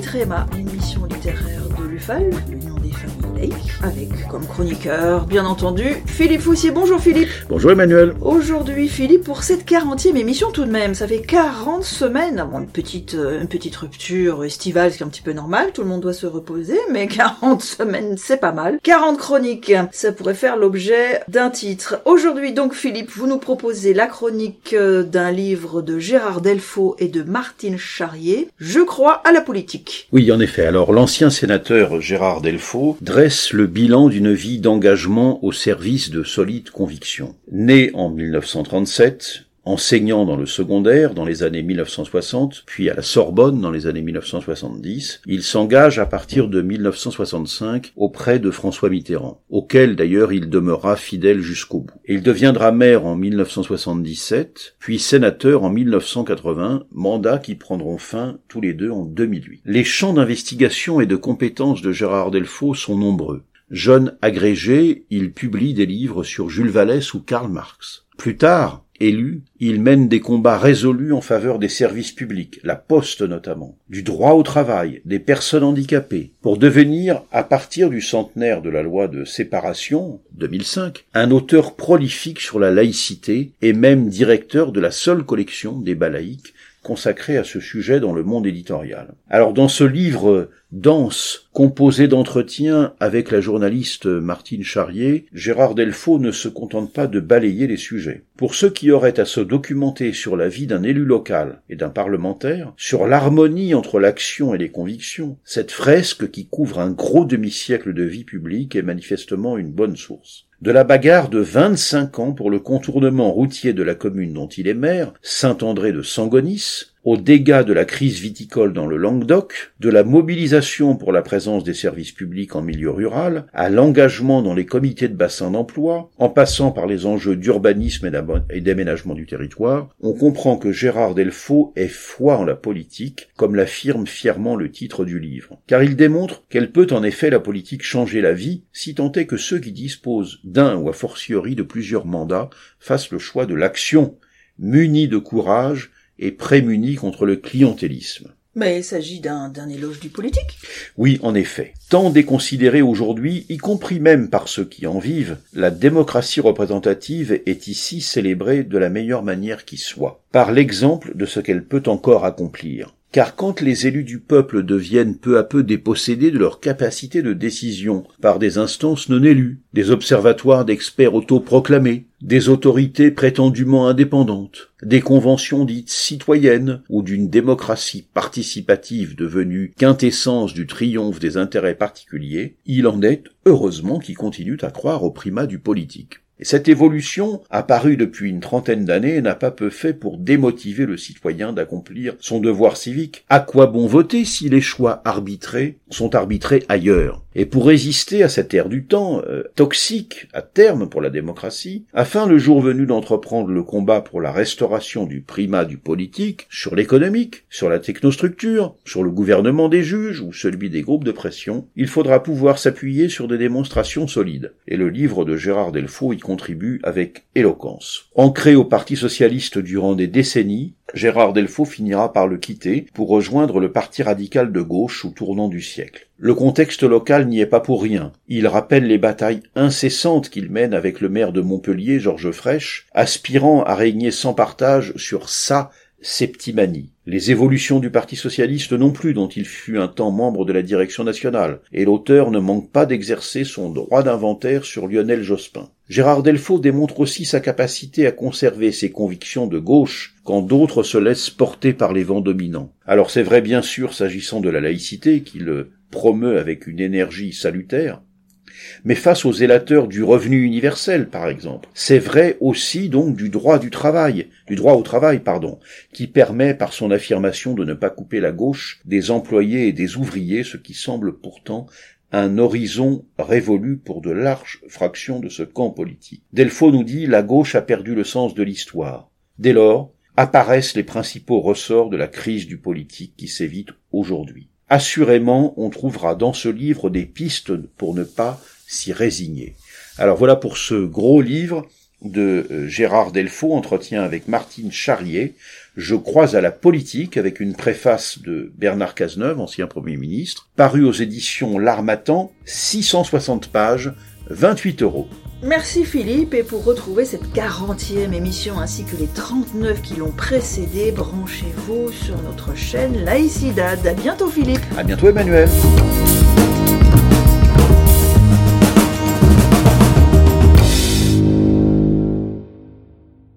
Litréma, l'émission littéraire de l'UFAL, l'Union des familles avec comme chroniqueur, bien entendu, Philippe Foussier. Bonjour Philippe. Bonjour Emmanuel. Aujourd'hui, Philippe, pour cette 40e émission tout de même, ça fait 40 semaines, bon, une petite, euh, une petite rupture estivale, ce qui est un petit peu normal, tout le monde doit se reposer, mais 40 semaines, c'est pas mal. 40 chroniques, ça pourrait faire l'objet d'un titre. Aujourd'hui, donc, Philippe, vous nous proposez la chronique euh, d'un livre de Gérard Delfaux et de Martine Charrier, Je crois à la politique. Oui, en effet. Alors, l'ancien sénateur Gérard Delfaux dresse le bilan d'une vie d'engagement au service de solides convictions. Né en 1937, enseignant dans le secondaire dans les années 1960, puis à la Sorbonne dans les années 1970, il s'engage à partir de 1965 auprès de François Mitterrand, auquel d'ailleurs il demeura fidèle jusqu'au bout. Il deviendra maire en 1977, puis sénateur en 1980, mandat qui prendront fin tous les deux en 2008. Les champs d'investigation et de compétences de Gérard Delfaux sont nombreux. Jeune agrégé, il publie des livres sur Jules Vallès ou Karl Marx. Plus tard, Élu, il mène des combats résolus en faveur des services publics, la poste notamment, du droit au travail, des personnes handicapées, pour devenir, à partir du centenaire de la loi de séparation, 2005, un auteur prolifique sur la laïcité et même directeur de la seule collection des laïques consacré à ce sujet dans le monde éditorial. Alors dans ce livre dense, composé d'entretiens avec la journaliste Martine Charrier, Gérard Delfaux ne se contente pas de balayer les sujets. Pour ceux qui auraient à se documenter sur la vie d'un élu local et d'un parlementaire, sur l'harmonie entre l'action et les convictions, cette fresque qui couvre un gros demi-siècle de vie publique est manifestement une bonne source de la bagarre de 25 ans pour le contournement routier de la commune dont il est maire, Saint-André de Sangonis, aux dégâts de la crise viticole dans le Languedoc, de la mobilisation pour la présence des services publics en milieu rural, à l'engagement dans les comités de bassin d'emploi, en passant par les enjeux d'urbanisme et d'aménagement du territoire, on comprend que Gérard Delfaux est foi en la politique, comme l'affirme fièrement le titre du livre. Car il démontre qu'elle peut en effet la politique changer la vie, si tant est que ceux qui disposent d'un ou a fortiori de plusieurs mandats fassent le choix de l'action, munis de courage et contre le clientélisme. Mais il s'agit d'un éloge du politique Oui, en effet. Tant déconsidéré aujourd'hui, y compris même par ceux qui en vivent, la démocratie représentative est ici célébrée de la meilleure manière qui soit, par l'exemple de ce qu'elle peut encore accomplir. Car quand les élus du peuple deviennent peu à peu dépossédés de leur capacité de décision par des instances non élues, des observatoires d'experts autoproclamés, des autorités prétendument indépendantes, des conventions dites citoyennes ou d'une démocratie participative devenue quintessence du triomphe des intérêts particuliers, il en est heureusement qui continuent à croire au primat du politique cette évolution, apparue depuis une trentaine d'années, n'a pas peu fait pour démotiver le citoyen d'accomplir son devoir civique. À quoi bon voter si les choix arbitrés sont arbitrés ailleurs? Et pour résister à cette ère du temps, euh, toxique à terme pour la démocratie, afin le jour venu d'entreprendre le combat pour la restauration du primat du politique, sur l'économique, sur la technostructure, sur le gouvernement des juges ou celui des groupes de pression, il faudra pouvoir s'appuyer sur des démonstrations solides. Et le livre de Gérard Delfaux y contribue avec éloquence. Ancré au Parti socialiste durant des décennies, Gérard Delfaux finira par le quitter pour rejoindre le Parti radical de gauche au tournant du siècle. Le contexte local n'y est pas pour rien. Il rappelle les batailles incessantes qu'il mène avec le maire de Montpellier, Georges Frêche, aspirant à régner sans partage sur sa septimanie. Les évolutions du Parti socialiste non plus, dont il fut un temps membre de la direction nationale, et l'auteur ne manque pas d'exercer son droit d'inventaire sur Lionel Jospin. Gérard Delfaux démontre aussi sa capacité à conserver ses convictions de gauche quand d'autres se laissent porter par les vents dominants. Alors c'est vrai bien sûr s'agissant de la laïcité, qu'il promeut avec une énergie salutaire, mais face aux élateurs du revenu universel, par exemple. C'est vrai aussi donc du droit du travail, du droit au travail, pardon, qui permet par son affirmation de ne pas couper la gauche des employés et des ouvriers, ce qui semble pourtant un horizon révolu pour de larges fractions de ce camp politique. Delfaux nous dit la gauche a perdu le sens de l'histoire. Dès lors, apparaissent les principaux ressorts de la crise du politique qui s'évite aujourd'hui. Assurément, on trouvera dans ce livre des pistes pour ne pas s'y résigner. Alors voilà pour ce gros livre de euh, Gérard Delfaux, entretien avec Martine Charrier. Je crois à la politique avec une préface de Bernard Cazeneuve, ancien Premier ministre, paru aux éditions L'Armatan, 660 pages, 28 euros. Merci Philippe, et pour retrouver cette 40e émission ainsi que les 39 qui l'ont précédée, branchez-vous sur notre chaîne Laïcidad. À bientôt Philippe. À bientôt Emmanuel.